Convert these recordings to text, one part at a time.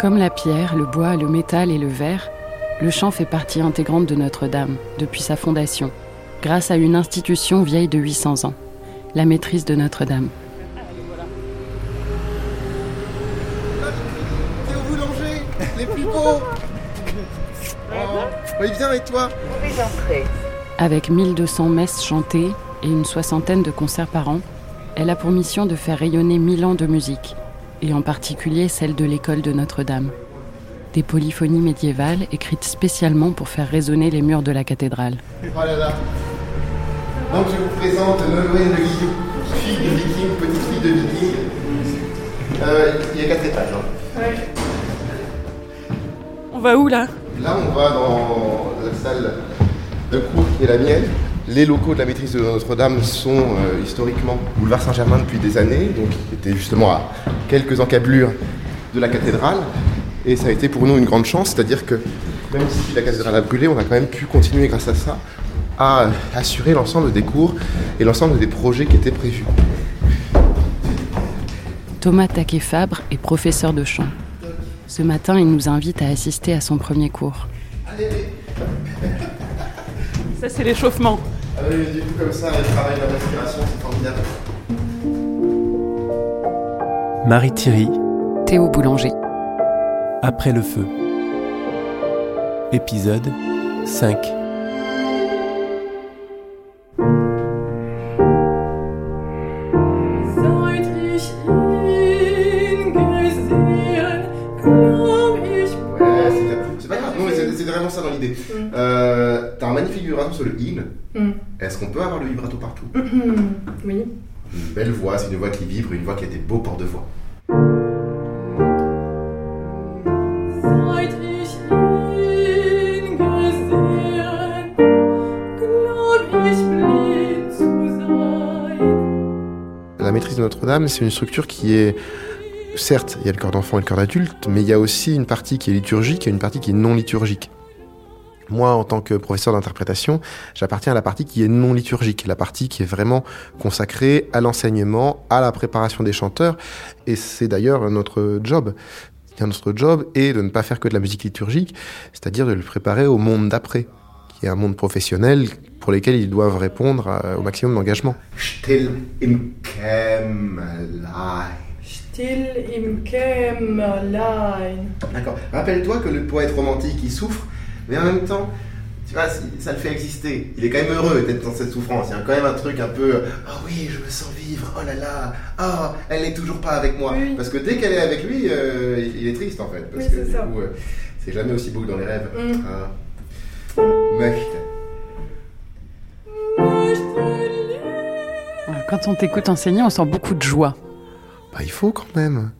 Comme la pierre, le bois, le métal et le verre, le chant fait partie intégrante de Notre-Dame depuis sa fondation, grâce à une institution vieille de 800 ans, la maîtrise de Notre-Dame. T'es au boulanger Les plus beaux. Oui, viens avec toi. Avec 1200 messes chantées et une soixantaine de concerts par an, elle a pour mission de faire rayonner mille ans de musique, et en particulier celle de l'école de Notre-Dame. Des polyphonies médiévales écrites spécialement pour faire résonner les murs de la cathédrale. Oh Donc je vous présente Nolwenn de Guillou, fille de viking, petite fille de viking. Euh, il y a quatre étages. hein. On va où là? Là, on va dans la salle de cours qui est la mienne. Les locaux de la maîtrise de Notre-Dame sont euh, historiquement boulevard Saint-Germain depuis des années, donc qui était justement à quelques encablures de la cathédrale. Et ça a été pour nous une grande chance, c'est-à-dire que même si la cathédrale a brûlé, on a quand même pu continuer grâce à ça à assurer l'ensemble des cours et l'ensemble des projets qui étaient prévus. Thomas Taquet-Fabre est professeur de chant. Ce matin, il nous invite à assister à son premier cours. Ça, c'est l'échauffement. Ah oui, du coup, comme ça, le travail de la respiration, c'est formidable. Marie Thierry, Théo Boulanger. Après le feu. Épisode 5. Seit ich ihn gesehen, glaub ich Ouais, c'est pas grave, non, mais c'est vraiment ça dans l'idée. Euh, T'as un magnifique vibrato sur le il. Qu'on peut avoir le vibrato partout Oui. Une belle voix, c'est une voix qui vibre, une voix qui a des beaux ports de voix. La maîtrise de Notre-Dame, c'est une structure qui est. Certes, il y a le corps d'enfant et le corps d'adulte, mais il y a aussi une partie qui est liturgique et une partie qui est non liturgique. Moi, en tant que professeur d'interprétation, j'appartiens à la partie qui est non liturgique, la partie qui est vraiment consacrée à l'enseignement, à la préparation des chanteurs, et c'est d'ailleurs notre job. Et Notre job est de ne pas faire que de la musique liturgique, c'est-à-dire de le préparer au monde d'après, qui est un monde professionnel pour lequel ils doivent répondre à- au maximum d'engagement. Still im. Still im. D'accord. Rappelle-toi que le poète romantique, il souffre, mais en même temps, tu vois, ça le fait exister. Il est quand même heureux d'être dans cette souffrance. Il y a quand même un truc un peu Ah oui, je me sens vivre, oh là là, ah, elle n'est toujours pas avec moi. Oui. Parce que dès qu'elle est avec lui, euh, il est triste en fait. Parce Oui, que c'est du ça. coup, euh, c'est jamais aussi beau que dans les rêves. Mm. Ah. Quand on t'écoute enseigner, on sent beaucoup de joie. Bah, il faut quand même.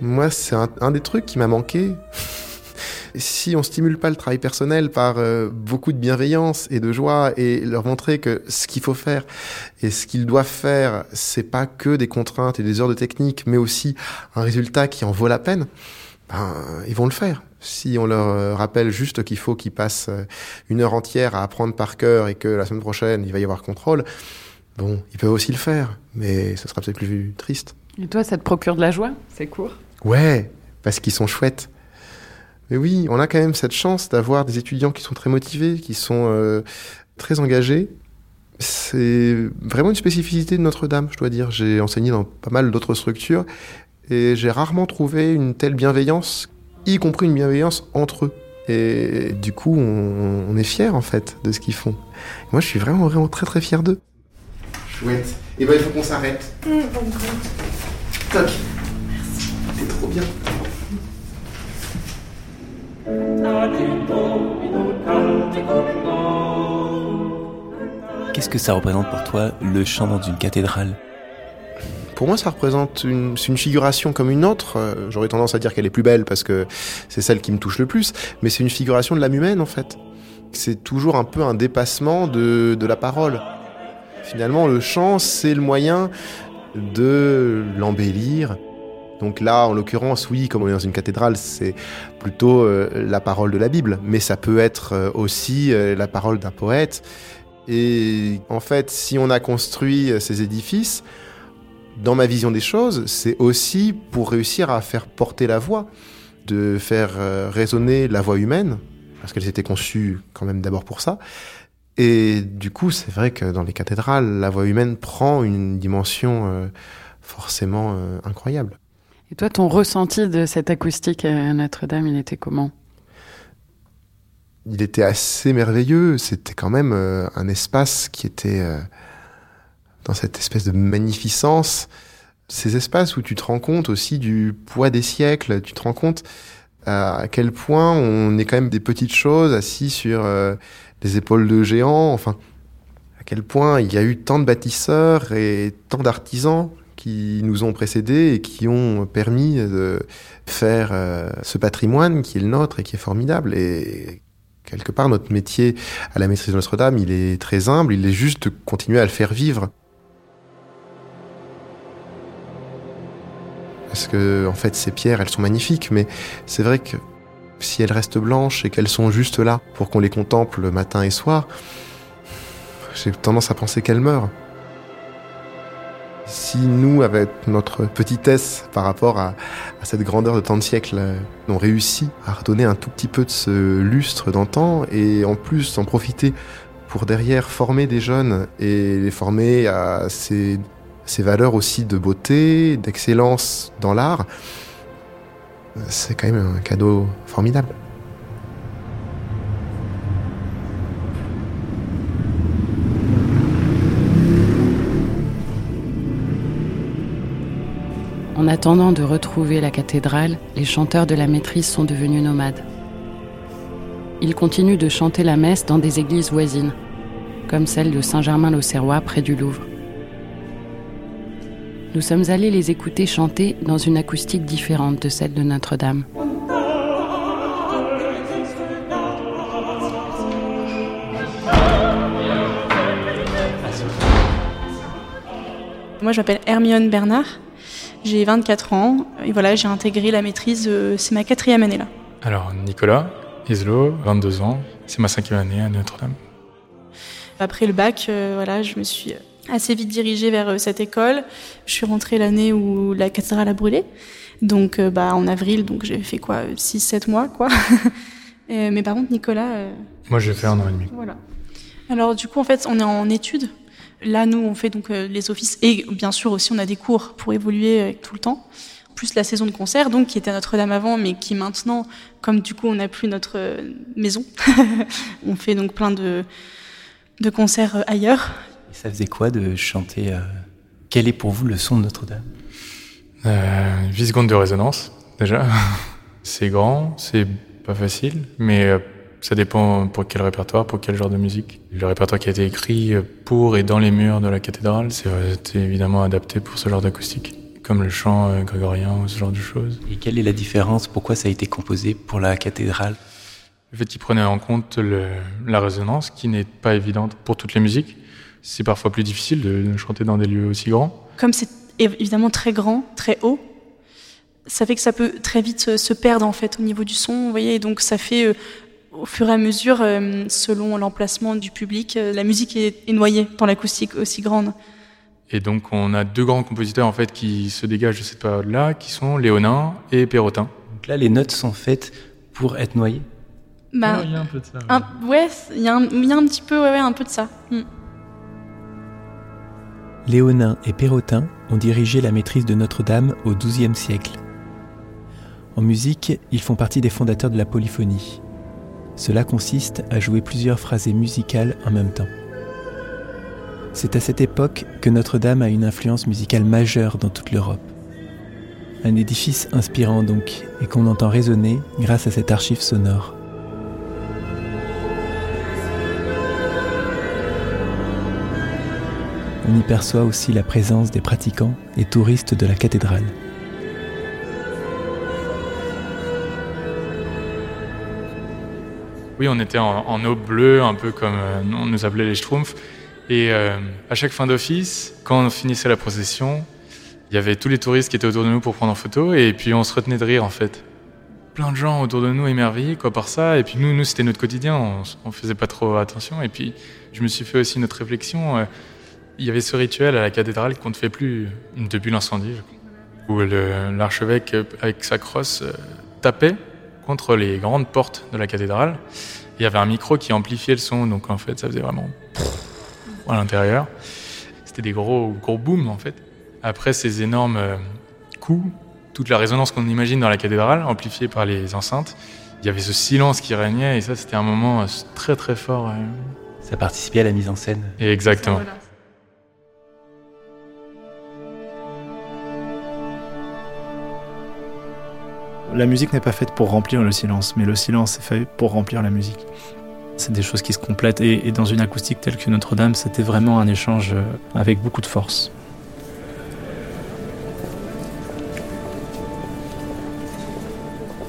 Moi, c'est un, un des trucs qui m'a manqué. Si on stimule pas le travail personnel par euh, beaucoup de bienveillance et de joie et leur montrer que ce qu'il faut faire et ce qu'ils doivent faire, c'est pas que des contraintes et des heures de technique, mais aussi un résultat qui en vaut la peine, ben, ils vont le faire. Si on leur euh, rappelle juste qu'il faut qu'ils passent euh, une heure entière à apprendre par cœur et que la semaine prochaine, il va y avoir contrôle, bon, ils peuvent aussi le faire, mais ce sera peut-être plus triste. Et toi, ça te procure de la joie? C'est court? Ouais, parce qu'ils sont chouettes. Mais oui, on a quand même cette chance d'avoir des étudiants qui sont très motivés, qui sont euh, très engagés. C'est vraiment une spécificité de Notre-Dame, je dois dire. J'ai enseigné dans pas mal d'autres structures et j'ai rarement trouvé une telle bienveillance, y compris une bienveillance entre eux. Et du coup, on, on est fiers en fait de ce qu'ils font. Moi, je suis vraiment, vraiment très, très fier d'eux. Chouette. Et ben, il faut qu'on s'arrête. Toc. Merci. C'est trop bien. Qu'est-ce que ça représente pour toi, le chant dans une cathédrale? Pour moi, ça représente une, figuration comme une autre. Euh, J'aurais tendance à dire qu'elle est plus belle parce que c'est celle qui me touche le plus, mais c'est une figuration de l'âme humaine en fait. C'est toujours un peu un dépassement de, de la parole. Finalement, le chant, c'est le moyen de l'embellir. Donc là, en l'occurrence, oui, comme on est dans une cathédrale, c'est plutôt euh, la parole de la Bible, mais ça peut être euh, aussi euh, la parole d'un poète. Et en fait, si on a construit ces édifices, dans ma vision des choses, c'est aussi pour réussir à faire porter la voix. de faire résonner la voix humaine, parce qu'elles étaient conçues quand même d'abord pour ça. Et du coup, c'est vrai que dans les cathédrales, la voix humaine prend une dimension forcément incroyable. Et toi, ton ressenti de cette acoustique à Notre-Dame, il était comment? Il était assez merveilleux. C'était quand même euh, un espace qui était euh, dans cette espèce de magnificence. Ces espaces où tu te rends compte aussi du poids des siècles, tu te rends compte à quel point on est quand même des petites choses assis sur euh, les épaules de géants. Enfin, à quel point il y a eu tant de bâtisseurs et tant d'artisans qui nous ont précédés et qui ont permis de faire euh, ce patrimoine qui est le nôtre et qui est formidable. Et quelque part, notre métier à la maîtrise de Notre-Dame, il est très humble, il est juste de continuer à le faire vivre. Parce que, en fait, ces pierres, elles sont magnifiques, mais c'est vrai que si elles restent blanches et qu'elles sont juste là pour qu'on les contemple matin et soir, j'ai tendance à penser qu'elles meurent. Si nous, avec notre petitesse par rapport à, cette grandeur de tant de siècles, euh, on réussit à redonner un tout petit peu de ce lustre d'antan et en plus en profiter pour derrière former des jeunes et les former à ces, ces valeurs aussi de beauté, d'excellence dans l'art, c'est quand même un cadeau formidable. En attendant de retrouver la cathédrale, les chanteurs de la maîtrise sont devenus nomades. Ils continuent de chanter la messe dans des églises voisines, comme celle de Saint-Germain-l'Auxerrois près du Louvre. Nous sommes allés les écouter chanter dans une acoustique différente de celle de Notre-Dame. Moi, je m'appelle Hermione Bernard. J'ai 24 ans. Et voilà, j'ai intégré la maîtrise. euh, c'est ma quatrième année là. Alors, Nicolas Islo, 22 ans, c'est ma cinquième année à Notre-Dame. Après le bac, euh, voilà, je me suis assez vite dirigée vers euh, cette école. Je suis rentrée l'année où la cathédrale a brûlé. Donc, bah, en avril, donc j'ai fait quoi 6-7 mois, quoi. Mais par contre, Nicolas, Moi, j'ai fait un an et demi. Voilà. Alors du coup, en fait, on est en études. Là, nous, on fait donc euh, les offices et bien sûr aussi, on a des cours pour évoluer euh, tout le temps. Plus la saison de concert, donc qui était à Notre-Dame avant, mais qui maintenant, comme du coup, on n'a plus notre euh, maison, on fait donc plein de de concerts euh, ailleurs. Ça faisait quoi de chanter euh, Quel est pour vous le son de Notre-Dame? Euh, 8 secondes de résonance, déjà. c'est grand, c'est pas facile, mais euh, ça dépend pour quel répertoire, pour quel genre de musique. Le répertoire qui a été écrit euh, pour et dans les murs de la cathédrale, c'est euh, c'est évidemment adapté pour ce genre d'acoustique, comme le chant euh, grégorien ou ce genre de choses. Et quelle est la différence? Pourquoi ça a été composé pour la cathédrale? Le fait qu'il prenait en compte le- la résonance, qui n'est pas évidente pour toutes les musiques. C'est parfois plus difficile de, chanter dans des lieux aussi grands. Comme c'est év- évidemment très grand, très haut, ça fait que ça peut très vite se, perdre en fait au niveau du son, vous voyez. Et donc ça fait euh, au fur et à mesure, euh, selon l'emplacement du public, euh, la musique est, est noyée dans l'acoustique aussi grande. Et donc on a deux grands compositeurs en fait qui se dégagent de cette période-là, qui sont Léonin et Perrotin. Donc là, les notes sont faites pour être noyées. Bah, il y a un peu de ça. un, ouais, il y, a un- il y a un petit peu, ouais, ouais, un peu de ça. Mm. Léonin et Perrotin ont dirigé la maîtrise de Notre-Dame au XIIe siècle. En musique, ils font partie des fondateurs de la polyphonie. Cela consiste à jouer plusieurs phrasés musicales en même temps. C'est à cette époque que Notre-Dame a une influence musicale majeure dans toute l'Europe. Un édifice inspirant donc, et qu'on entend résonner grâce à cette archive sonore. On y perçoit aussi la présence des pratiquants et touristes de la cathédrale. Oui, on était en, en eau bleue, un peu comme euh, on nous appelait les Schtroumpfs. Et euh, à chaque fin d'office, quand on finissait la procession, il y avait tous les touristes qui étaient autour de nous pour prendre en photo, et puis on se retenait de rire en fait. Plein de gens autour de nous émerveillés quoi par ça, et puis nous, nous c'était notre quotidien, on, on faisait pas trop attention. Et puis je me suis fait aussi notre réflexion. euh, il y avait ce rituel à la cathédrale qu'on ne fait plus depuis l'incendie, où l'archevêque avec sa crosse tapait contre les grandes portes de la cathédrale. Il y avait un micro qui amplifiait le son, donc en fait, ça faisait vraiment à l'intérieur. C'était des gros, gros booms en fait. Après ces énormes euh, coups, toute la résonance qu'on imagine dans la cathédrale, amplifiée par les enceintes, il y avait ce silence qui régnait et ça, c'était un moment euh, très très fort. euh. Ça participait à la mise en scène. Et exactement. La musique n'est pas faite pour remplir le silence, mais le silence est fait pour remplir la musique. C'est des choses qui se complètent et, dans une acoustique telle que Notre-Dame, c'était vraiment un échange euh, avec beaucoup de force.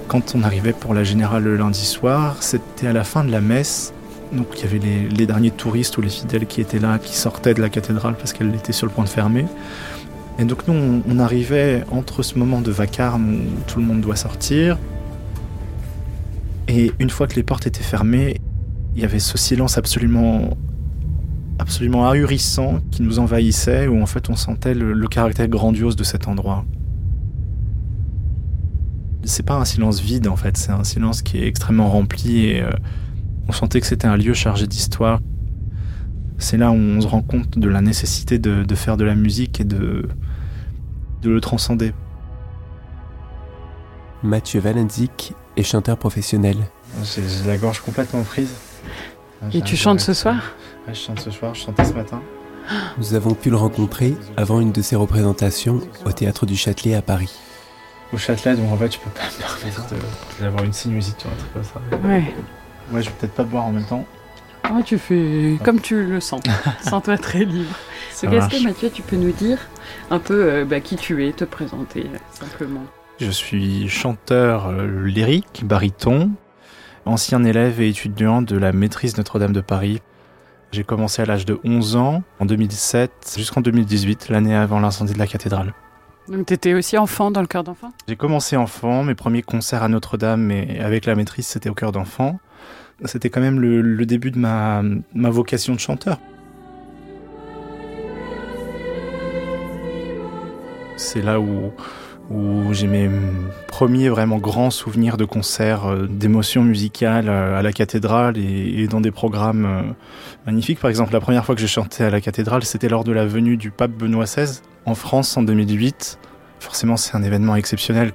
Quand on arrivait pour la générale le lundi soir, c'était à la fin de la messe. Donc il y avait les derniers touristes ou les fidèles qui étaient là, qui sortaient de la cathédrale parce qu'elle était sur le point de fermer. Et donc nous, on, arrivait entre ce moment de vacarme où tout le monde doit sortir. Et une fois que les portes étaient fermées, il y avait ce silence absolument, absolument ahurissant qui nous envahissait, où en fait on sentait le, le caractère grandiose de cet endroit. C'est pas un silence vide en fait, c'est un silence qui est extrêmement rempli et euh, on sentait que c'était un lieu chargé d'histoire. C'est là où on se rend compte de la nécessité de, de faire de la musique et de, de le transcender. Mathieu Valenzik est chanteur professionnel. J'ai la gorge complètement prise. Et tu chantes ce soir Je chante ce soir, je chantais ce matin. Nous avons pu le rencontrer avant une de ses représentations au Théâtre du Châtelet à Paris. Au Châtelet, donc en fait, je peux pas me permettre de- d'avoir une sinusite ou un truc comme ça. Ouais. Moi, je vais peut-être pas boire en même temps. Oh, tu fais comme tu le sens. Sens-toi très libre. Donc, Est-ce que Mathieu, tu peux nous dire un peu euh, bah, qui tu es, te présenter euh, simplement Je suis chanteur euh, lyrique, baryton, ancien élève et étudiant de la maîtrise Notre-Dame de Paris. J'ai commencé à l'âge de 11 ans, en 2007, jusqu'en 2018, l'année avant l'incendie de la cathédrale. Donc, tu étais aussi enfant dans le cœur d'enfant? J'ai commencé enfant, mes premiers concerts à Notre-Dame et avec la maîtrise, c'était au cœur d'enfant. C'était quand même le, début de ma, vocation de chanteur. C'est là où, j'ai mes premiers vraiment grands souvenirs de concerts, euh, d'émotions musicales euh, à la cathédrale et, et dans des programmes euh, magnifiques. Par exemple, la première fois que j'ai chanté à la cathédrale, c'était lors de la venue du pape Benoît XVI en France en 2008. Forcément, c'est un événement exceptionnel.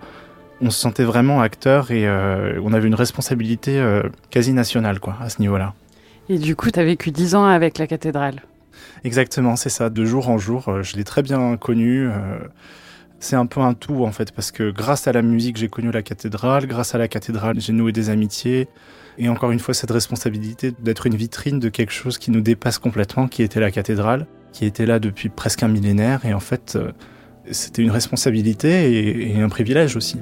On se sentait vraiment acteur et euh, on avait une responsabilité euh, quasi nationale quoi, à ce niveau-là. Et du coup, tu as vécu 10 ans avec la cathédrale. Exactement, c'est ça. De jour en jour, euh, je l'ai très bien connu. euh, c'est un peu un tout en fait, parce que grâce à la musique, j'ai connu la cathédrale. Grâce à la cathédrale, j'ai noué des amitiés. Et encore une fois, cette responsabilité d'être une vitrine de quelque chose qui nous dépasse complètement, qui était la cathédrale, qui était là depuis presque un millénaire. Et en fait, c'était une responsabilité et un privilège aussi.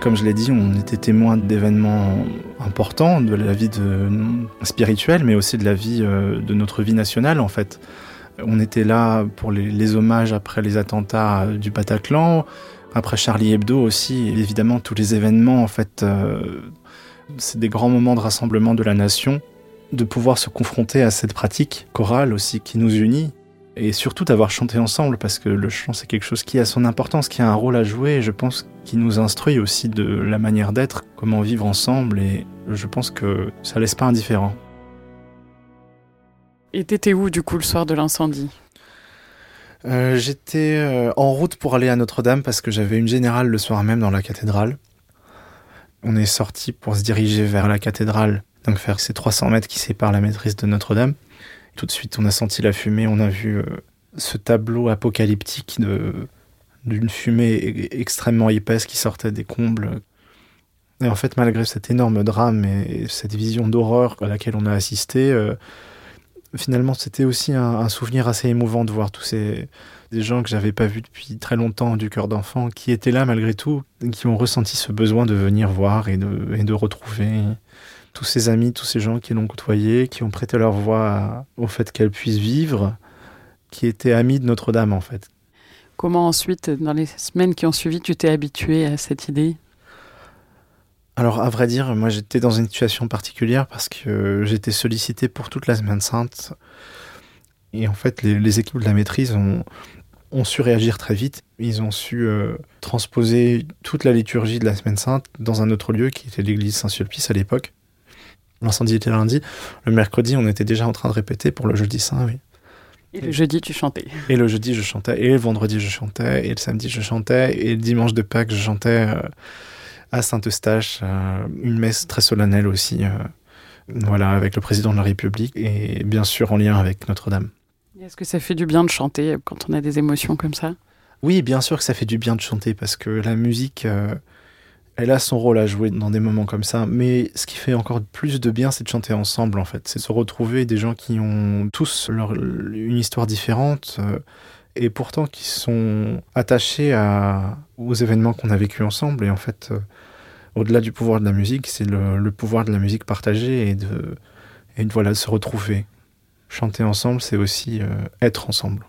Comme je l'ai dit, on était témoin d'événements importants de la vie spirituelle, mais aussi de la vie euh, de notre vie nationale en fait. On était là pour les, hommages après les attentats du Bataclan, après Charlie Hebdo aussi, et évidemment tous les événements en fait. euh, c'est des grands moments de rassemblement de la nation, de pouvoir se confronter à cette pratique chorale aussi qui nous unit et surtout d'avoir chanté ensemble parce que le chant c'est quelque chose qui a son importance, qui a un rôle à jouer et je pense qui nous instruit aussi de la manière d'être, comment vivre ensemble et je pense que ça laisse pas indifférent. Et t'étais où, du coup, le soir de l'incendie? Euh, J'étais euh, en route pour aller à Notre-Dame parce que j'avais une générale le soir même dans la cathédrale. On est sorti pour se diriger vers la cathédrale, donc faire ces 300 mètres qui séparent la maîtrise de Notre-Dame. Tout de suite, on a senti la fumée, on a vu euh, ce tableau apocalyptique d'une fumée e- extrêmement épaisse qui sortait des combles. Et en fait, malgré cet énorme drame et cette vision d'horreur à laquelle on a assisté, euh, finalement, c'était aussi un, souvenir assez émouvant de voir tous ces gens que j'avais pas vus depuis très longtemps du cœur d'enfant, qui étaient là malgré tout, qui ont ressenti ce besoin de venir voir et de retrouver tous ces amis, tous ces gens qui l'ont côtoyé, qui ont prêté leur voix à- au fait qu'elle puisse vivre, qui étaient amis de Notre-Dame en fait. Comment ensuite, dans les semaines qui ont suivi, tu t'es habitué à cette idée? Alors, à vrai dire, moi j'étais dans une situation particulière parce que j'étais sollicité pour toute la Semaine Sainte. Et en fait, les, les équipes de la maîtrise ont, ont su réagir très vite. Ils ont su euh, transposer toute la liturgie de la Semaine Sainte dans un autre lieu qui était l'église Saint-Sulpice à l'époque. L'incendie était lundi. Le mercredi, on était déjà en train de répéter pour le jeudi saint, oui. Et le jeudi, tu chantais. Et le jeudi, je chantais. Et le vendredi, je chantais. Et le samedi, je chantais. Et le dimanche de Pâques, je chantais euh, à Saint-Eustache. euh, une messe très solennelle aussi. euh, voilà, avec le président de la République. Et bien sûr, en lien avec Notre-Dame. Est-ce que ça fait du bien de chanter quand on a des émotions comme ça? Oui, bien sûr que ça fait du bien de chanter parce que la musique, elle a son rôle à jouer dans des moments comme ça. Mais ce qui fait encore plus de bien, c'est de chanter ensemble en fait. C'est se retrouver des gens qui ont tous une histoire différente euh, et pourtant qui sont attachés aux événements qu'on a vécus ensemble. Et en fait, euh, au-delà du pouvoir de la musique, c'est le, pouvoir de la musique partagée et de, voilà, se retrouver. Chanter ensemble, c'est aussi euh, être ensemble.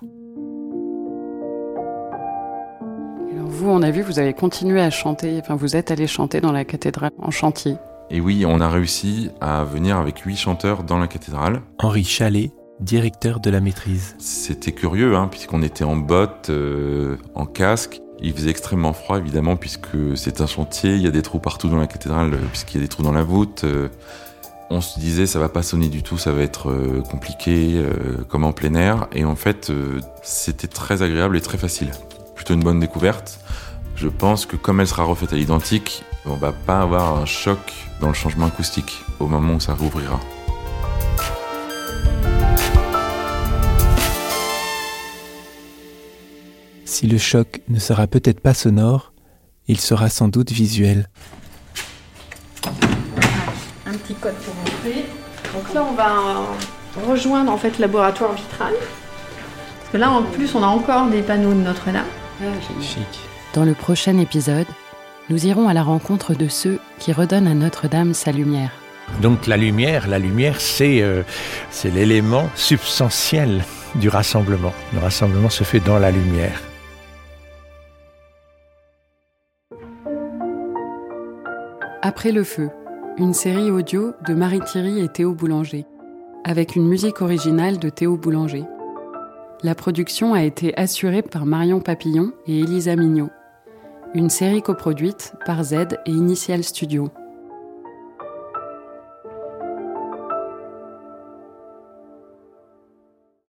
Vous, on a vu, vous avez continué à chanter, enfin vous êtes allé chanter dans la cathédrale en chantier. Et oui, on a réussi à venir avec huit chanteurs dans la cathédrale. Henri Chalet, directeur de la maîtrise. C'était curieux, hein, puisqu'on était en bottes, euh, en casque. Il faisait extrêmement froid, évidemment, puisque c'est un chantier. Il y a des trous partout dans la cathédrale, euh, puisqu'il y a des trous dans la voûte. Euh, on se disait, ça va pas sonner du tout, ça va être euh, compliqué, euh, comme en plein air. Et en fait, euh, c'était très agréable et très facile. Plutôt une bonne découverte. Je pense que comme elle sera refaite à l'identique, on va pas avoir un choc dans le changement acoustique au moment où ça rouvrira. Si le choc ne sera peut-être pas sonore, il sera sans doute visuel. Un petit code pour entrer. Donc là, on va rejoindre en fait le laboratoire vitral. Parce que là, en plus, on a encore des panneaux de Notre-Dame. Chic. Dans le prochain épisode, nous irons à la rencontre de ceux qui redonnent à Notre-Dame sa lumière. Donc la lumière, la lumière, c'est euh, l'élément substantiel du rassemblement. Le rassemblement se fait dans la lumière. Après le feu, une série audio de Marie Thierry et Théo Boulanger, avec une musique originale de Théo Boulanger. La production a été assurée par Marion Papillon et Elisa Mignot. Une série coproduite par Z et Initial Studio.